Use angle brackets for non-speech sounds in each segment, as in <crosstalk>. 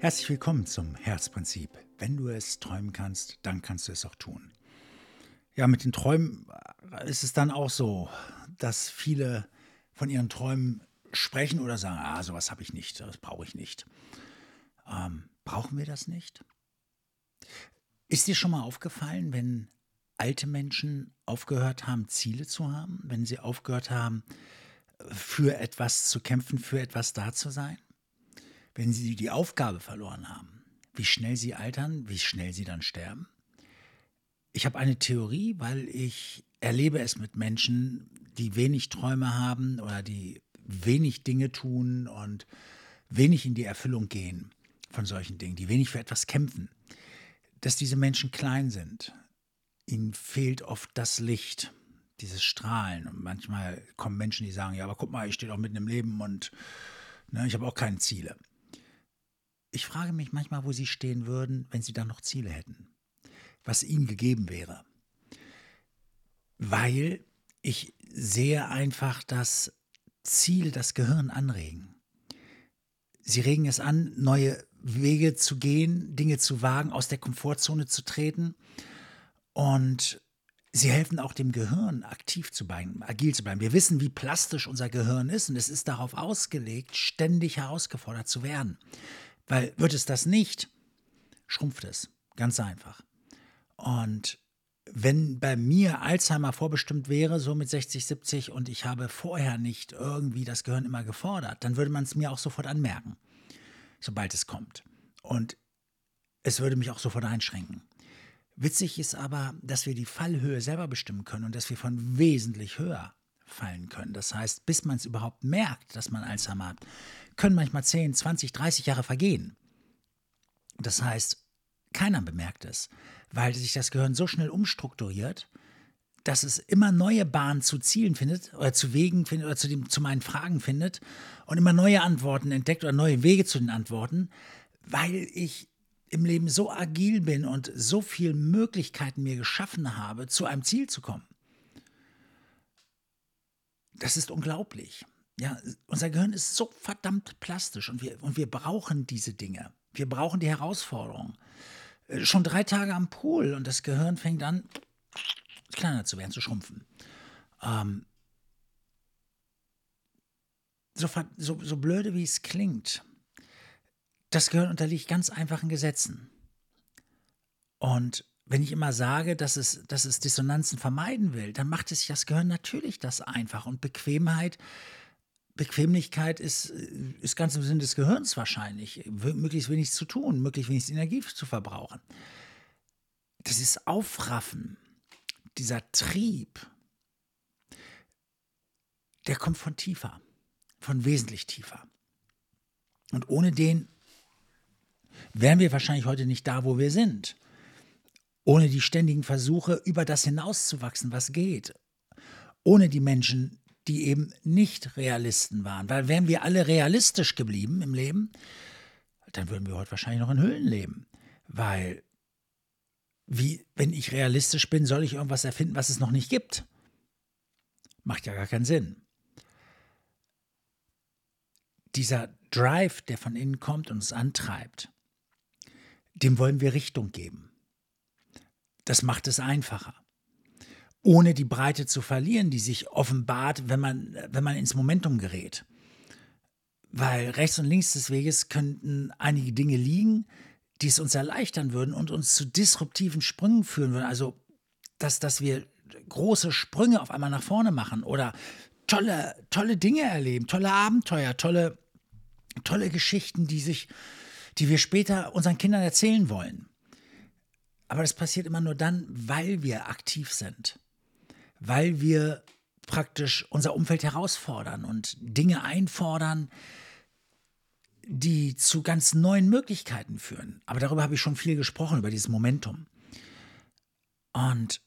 Herzlich willkommen zum Herzprinzip. Wenn du es träumen kannst, dann kannst du es auch tun. Ja, mit den Träumen ist es dann auch so, dass viele von ihren Träumen sprechen oder sagen, ah, sowas habe ich nicht, das brauche ich nicht. Ähm, brauchen wir das nicht? Ist dir schon mal aufgefallen, wenn alte Menschen aufgehört haben, Ziele zu haben, wenn sie aufgehört haben, für etwas zu kämpfen, für etwas da zu sein? Wenn sie die Aufgabe verloren haben, wie schnell sie altern, wie schnell sie dann sterben? Ich habe eine Theorie, weil ich erlebe es mit Menschen, die wenig Träume haben oder die wenig Dinge tun und wenig in die Erfüllung gehen von solchen Dingen, die wenig für etwas kämpfen, dass diese Menschen klein sind. Ihnen fehlt oft das Licht, dieses Strahlen. Und manchmal kommen Menschen, die sagen, ja, aber guck mal, ich stehe doch mitten im Leben und ne, ich habe auch keine Ziele. Ich frage mich manchmal, wo sie stehen würden, wenn sie dann noch Ziele hätten. Was ihnen gegeben wäre. Weil ich sehe einfach, dass Ziele das Gehirn anregen. Sie regen es an, neue Wege zu gehen, Dinge zu wagen, aus der Komfortzone zu treten. Und sie helfen auch dem Gehirn aktiv zu bleiben, agil zu bleiben. Wir wissen, wie plastisch unser Gehirn ist und es ist darauf ausgelegt, ständig herausgefordert zu werden. Weil wird es das nicht, schrumpft es. Ganz einfach. Und wenn bei mir Alzheimer vorbestimmt wäre, so mit 60, 70, und ich habe vorher nicht irgendwie das Gehirn immer gefordert, dann würde man es mir auch sofort anmerken, sobald es kommt. Und es würde mich auch sofort einschränken. Witzig ist aber, dass wir die Fallhöhe selber bestimmen können und dass wir von wesentlich höher fallen können. Das heißt, bis man es überhaupt merkt, dass man Alzheimer hat, können manchmal 10, 20, 30 Jahre vergehen. Das heißt, keiner bemerkt es, weil sich das Gehirn so schnell umstrukturiert, dass es immer neue Bahnen zu Zielen findet oder zu Wegen findet oder zu, dem, zu meinen Fragen findet und immer neue Antworten entdeckt oder neue Wege zu den Antworten, weil ich im Leben so agil bin und so viele Möglichkeiten mir geschaffen habe, zu einem Ziel zu kommen. Das ist unglaublich. Ja, unser Gehirn ist so verdammt plastisch und wir, und wir brauchen diese Dinge. Wir brauchen die Herausforderung. Äh, schon drei Tage am Pool und das Gehirn fängt an, kleiner zu werden, zu schrumpfen. Ähm, so, so, so blöde wie es klingt, das Gehirn unterliegt ganz einfachen Gesetzen. Und wenn ich immer sage, dass es, dass es Dissonanzen vermeiden will, dann macht es sich das Gehirn natürlich das einfach. Und Bequemheit Bequemlichkeit ist, ist ganz im Sinne des Gehirns wahrscheinlich. Möglichst wenig zu tun, möglichst wenig Energie zu verbrauchen. Das ist Aufraffen, dieser Trieb, der kommt von tiefer, von wesentlich tiefer. Und ohne den wären wir wahrscheinlich heute nicht da, wo wir sind. Ohne die ständigen Versuche, über das hinauszuwachsen, was geht. Ohne die Menschen, die eben nicht Realisten waren. Weil wären wir alle realistisch geblieben im Leben, dann würden wir heute wahrscheinlich noch in Höhlen leben. Weil, wie, wenn ich realistisch bin, soll ich irgendwas erfinden, was es noch nicht gibt? Macht ja gar keinen Sinn. Dieser Drive, der von innen kommt und uns antreibt, dem wollen wir Richtung geben. Das macht es einfacher ohne die Breite zu verlieren, die sich offenbart, wenn man, wenn man ins Momentum gerät. Weil rechts und links des Weges könnten einige Dinge liegen, die es uns erleichtern würden und uns zu disruptiven Sprüngen führen würden. Also, dass, dass wir große Sprünge auf einmal nach vorne machen oder tolle, tolle Dinge erleben, tolle Abenteuer, tolle, tolle Geschichten, die sich, die wir später unseren Kindern erzählen wollen. Aber das passiert immer nur dann, weil wir aktiv sind weil wir praktisch unser Umfeld herausfordern und Dinge einfordern, die zu ganz neuen Möglichkeiten führen. Aber darüber habe ich schon viel gesprochen, über dieses Momentum. Und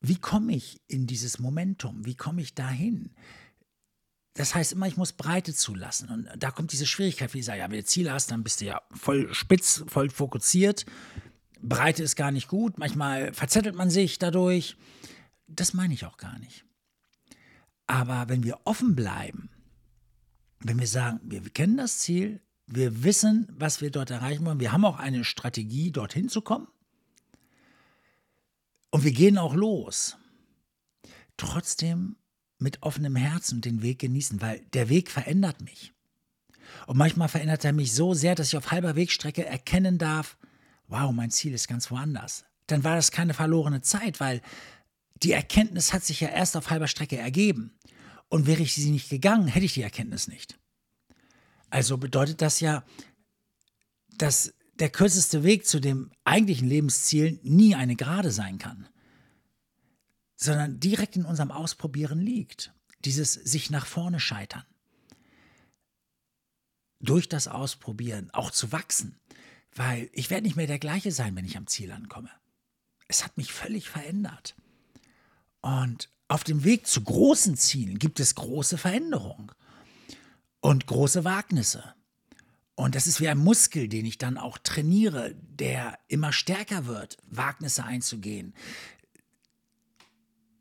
wie komme ich in dieses Momentum? Wie komme ich dahin? Das heißt immer, ich muss Breite zulassen. Und da kommt diese Schwierigkeit, wie ich sage, ja, wenn du Ziele hast, dann bist du ja voll spitz, voll fokussiert. Breite ist gar nicht gut. Manchmal verzettelt man sich dadurch. Das meine ich auch gar nicht. Aber wenn wir offen bleiben, wenn wir sagen, wir kennen das Ziel, Wir wissen, was wir dort erreichen wollen. Wir haben auch eine Strategie, dorthin zu kommen. Und wir gehen auch los. Trotzdem mit offenem Herzen den Weg genießen, weil der Weg verändert mich. Und manchmal verändert er mich so sehr, dass ich auf halber Wegstrecke erkennen darf, wow, mein Ziel ist ganz woanders. Dann war das keine verlorene Zeit, weil die Erkenntnis hat sich ja erst auf halber Strecke ergeben. Und wäre ich sie nicht gegangen, hätte ich die Erkenntnis nicht. Also bedeutet das ja, dass der kürzeste Weg zu dem eigentlichen Lebensziel nie eine Gerade sein kann, sondern direkt in unserem Ausprobieren liegt. Dieses sich nach vorne scheitern. Durch das Ausprobieren auch zu wachsen, weil ich werde nicht mehr der gleiche sein, wenn ich am Ziel ankomme. Es hat mich völlig verändert. Und auf dem Weg zu großen Zielen gibt es große Veränderungen und große Wagnisse. Und das ist wie ein Muskel, den ich dann auch trainiere, der immer stärker wird, Wagnisse einzugehen.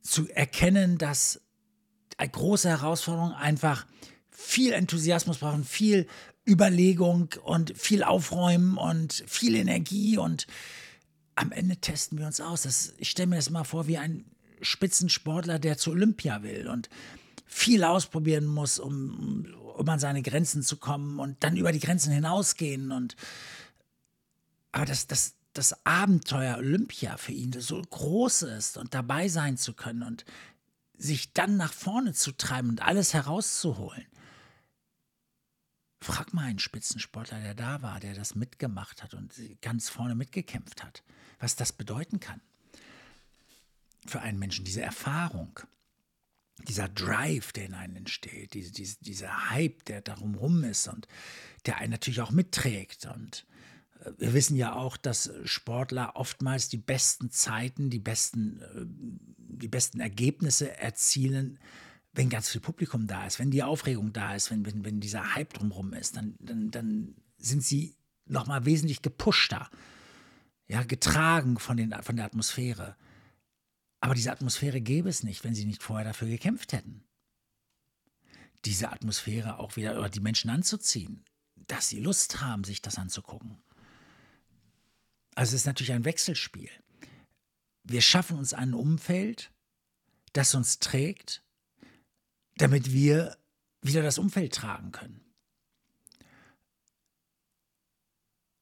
Zu erkennen, dass eine große Herausforderung einfach viel Enthusiasmus brauchen, viel Überlegung und viel Aufräumen und viel Energie und am Ende testen wir uns aus. Das, ich stelle mir das mal vor wie ein Spitzensportler, der zu Olympia will und viel ausprobieren muss, um, um an seine Grenzen zu kommen und dann über die Grenzen hinausgehen. Und aber das, das, das Abenteuer Olympia für ihn so groß ist und dabei sein zu können und sich dann nach vorne zu treiben und alles herauszuholen. Frag mal einen Spitzensportler, der da war, der das mitgemacht hat und ganz vorne mitgekämpft hat, was das bedeuten kann für einen Menschen, diese Erfahrung, dieser Drive, der in einem entsteht, diese, diese, dieser Hype, der darum rum ist und der einen natürlich auch mitträgt. Und äh, wir wissen ja auch, dass Sportler oftmals die besten Zeiten, die besten, äh, die besten Ergebnisse erzielen, wenn ganz viel Publikum da ist, wenn die Aufregung da ist, wenn, wenn, wenn dieser Hype drumherum ist, dann, dann, dann sind sie nochmal wesentlich gepushter, ja, getragen von, den, von der Atmosphäre. Aber diese Atmosphäre gäbe es nicht, wenn sie nicht vorher dafür gekämpft hätten. Diese Atmosphäre auch wieder oder die Menschen anzuziehen, dass sie Lust haben, sich das anzugucken. Also es ist natürlich ein Wechselspiel. Wir schaffen uns ein Umfeld, das uns trägt, damit wir wieder das Umfeld tragen können.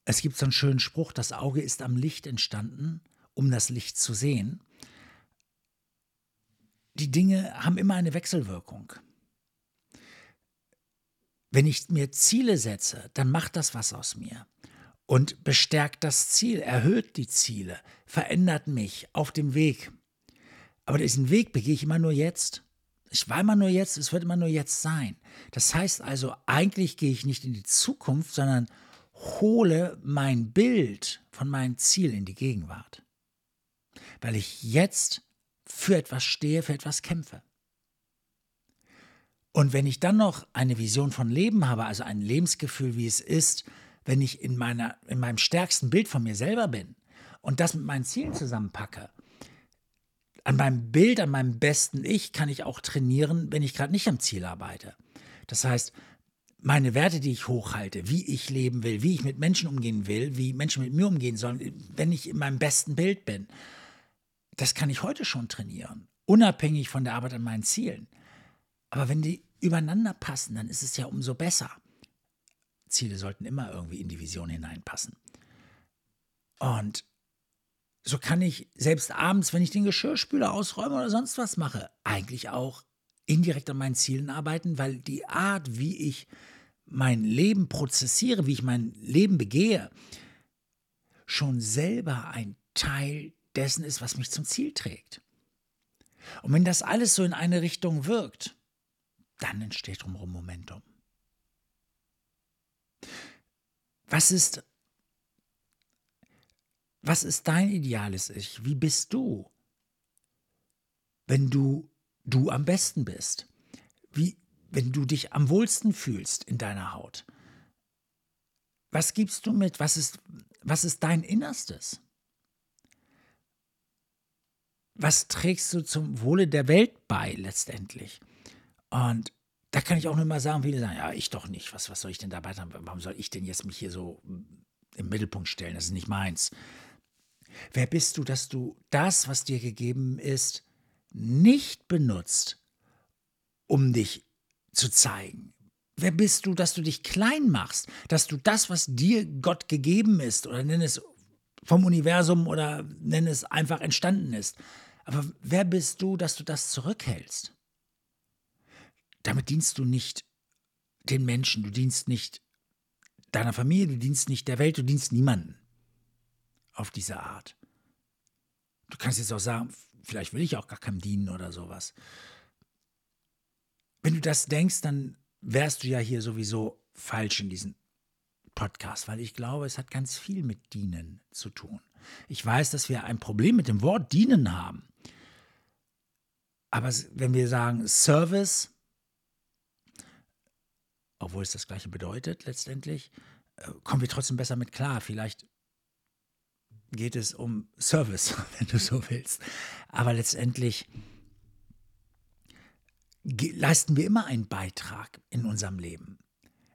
Es gibt so einen schönen Spruch, das Auge ist am Licht entstanden, um das Licht zu sehen die Dinge haben immer eine Wechselwirkung. Wenn ich mir Ziele setze, dann macht das was aus mir und bestärkt das Ziel, erhöht die Ziele, verändert mich auf dem Weg. Aber diesen Weg begehe ich immer nur jetzt. Ich war immer nur jetzt, es wird immer nur jetzt sein. Das heißt also, eigentlich gehe ich nicht in die Zukunft, sondern hole mein Bild von meinem Ziel in die Gegenwart. Weil ich jetzt für etwas stehe, für etwas kämpfe. Und wenn ich dann noch eine Vision von Leben habe, also ein Lebensgefühl, wie es ist, wenn ich in, meiner, in meinem stärksten Bild von mir selber bin und das mit meinen Zielen zusammenpacke, an meinem Bild, an meinem besten Ich kann ich auch trainieren, wenn ich gerade nicht am Ziel arbeite. Das heißt, meine Werte, die ich hochhalte, wie ich leben will, wie ich mit Menschen umgehen will, wie Menschen mit mir umgehen sollen, wenn ich in meinem besten Bild bin, das kann ich heute schon trainieren, unabhängig von der Arbeit an meinen Zielen. Aber wenn die übereinander passen, dann ist es ja umso besser. Ziele sollten immer irgendwie in die Vision hineinpassen. Und so kann ich selbst abends, wenn ich den Geschirrspüler ausräume oder sonst was mache, eigentlich auch indirekt an meinen Zielen arbeiten, weil die Art, wie ich mein Leben prozessiere, wie ich mein Leben begehe, schon selber ein Teil dessen ist, was mich zum Ziel trägt. Und wenn das alles so in eine Richtung wirkt, dann entsteht drumherum Momentum. Was ist, was ist dein ideales Ich? Wie bist du, wenn du du am besten bist? Wie, wenn du dich am wohlsten fühlst in deiner Haut? Was gibst du mit? Was ist, was ist dein Innerstes? was trägst du zum Wohle der Welt bei letztendlich? Und da kann ich auch nur mal sagen, viele sagen, ja, ich doch nicht. Was, was soll ich denn dabei haben? Warum soll ich denn jetzt mich hier so im Mittelpunkt stellen? Das ist nicht meins. Wer bist du, dass du das, was dir gegeben ist, nicht benutzt, um dich zu zeigen? Wer bist du, dass du dich klein machst, dass du das, was dir Gott gegeben ist, oder nenn es vom Universum oder nenn es einfach entstanden ist, aber wer bist du, dass du das zurückhältst? Damit dienst du nicht den Menschen, du dienst nicht deiner Familie, du dienst nicht der Welt, du dienst niemanden auf diese Art. Du kannst jetzt auch sagen, vielleicht will ich auch gar keinem dienen oder sowas. Wenn du das denkst, dann wärst du ja hier sowieso falsch in diesem Podcast, weil ich glaube, es hat ganz viel mit Dienen zu tun. Ich weiß, dass wir ein Problem mit dem Wort Dienen haben. Aber wenn wir sagen Service, obwohl es das gleiche bedeutet letztendlich, äh, kommen wir trotzdem besser mit klar. Vielleicht geht es um Service, <laughs> wenn du so willst. Aber letztendlich leisten wir immer einen Beitrag in unserem Leben.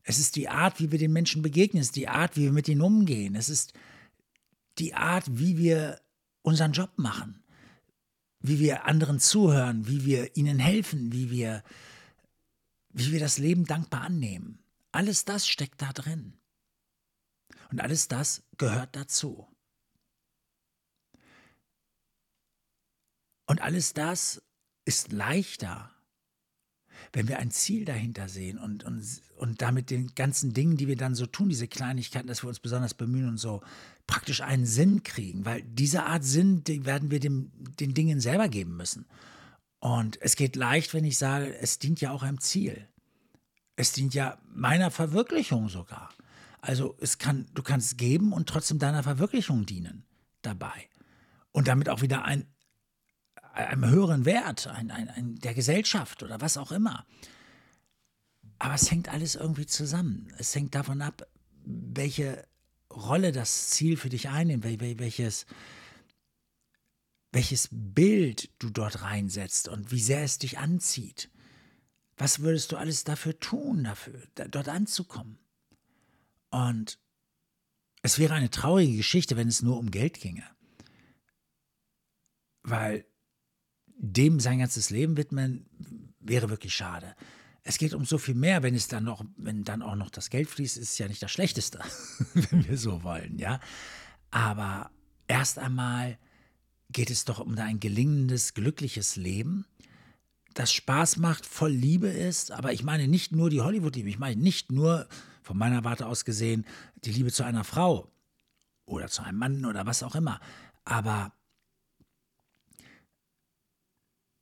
Es ist die Art, wie wir den Menschen begegnen, es ist die Art, wie wir mit ihnen umgehen, es ist die Art, wie wir unseren Job machen, wie wir anderen zuhören, wie wir ihnen helfen, wie wir, wie wir das Leben dankbar annehmen. Alles das steckt da drin. Und alles das gehört dazu. Und alles das ist leichter, wenn wir ein Ziel dahinter sehen und, und, und damit den ganzen Dingen, die wir dann so tun, diese Kleinigkeiten, dass wir uns besonders bemühen und so praktisch einen Sinn kriegen, weil diese Art Sinn, die werden wir dem, den Dingen selber geben müssen. Und es geht leicht, wenn ich sage, es dient ja auch einem Ziel. Es dient ja meiner Verwirklichung sogar. Also es kann, du kannst geben und trotzdem deiner Verwirklichung dienen dabei. Und damit auch wieder ein einem höheren Wert, ein, ein, ein, der Gesellschaft oder was auch immer. Aber es hängt alles irgendwie zusammen. Es hängt davon ab, welche Rolle das Ziel für dich einnimmt, welches, welches Bild du dort reinsetzt und wie sehr es dich anzieht. Was würdest du alles dafür tun, dafür, dort anzukommen? Und es wäre eine traurige Geschichte, wenn es nur um Geld ginge. Weil dem sein ganzes Leben widmen, wäre wirklich schade. Es geht um so viel mehr, wenn es dann noch, wenn dann auch noch das Geld fließt, ist es ja nicht das Schlechteste, <laughs> wenn wir so wollen, ja. Aber erst einmal geht es doch um ein gelingendes, glückliches Leben, das Spaß macht, voll Liebe ist. Aber ich meine nicht nur die Hollywood-Liebe, ich meine nicht nur von meiner Warte aus gesehen die Liebe zu einer Frau oder zu einem Mann oder was auch immer. Aber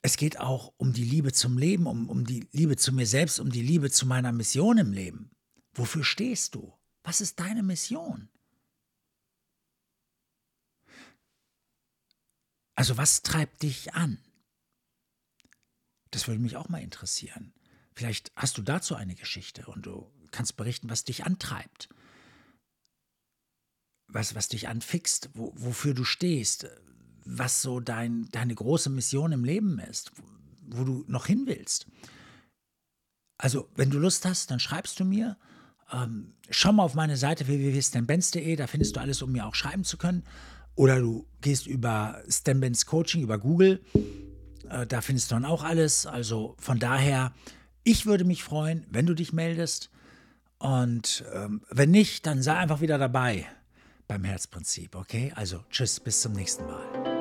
es geht auch um die Liebe zum Leben, um, um die Liebe zu mir selbst, um die Liebe zu meiner Mission im Leben. Wofür stehst du? Was ist deine Mission? Also was treibt dich an? Das würde mich auch mal interessieren. Vielleicht hast du dazu eine Geschichte und du kannst berichten, was dich antreibt, was, was dich anfixt, wo, wofür du stehst, was so dein, deine große Mission im Leben ist, wo, du noch hin willst. Also, wenn du Lust hast, dann schreibst du mir. Ähm, schau mal auf meine Seite www.stanbenz.de, da findest du alles, um mir auch schreiben zu können. Oder du gehst über Stanbenz Coaching, über Google. Äh, da findest du dann auch alles. Also von daher, ich würde mich freuen, wenn du dich meldest. Und ähm, wenn nicht, dann sei einfach wieder dabei beim Herzprinzip, okay? Also tschüss, bis zum nächsten Mal.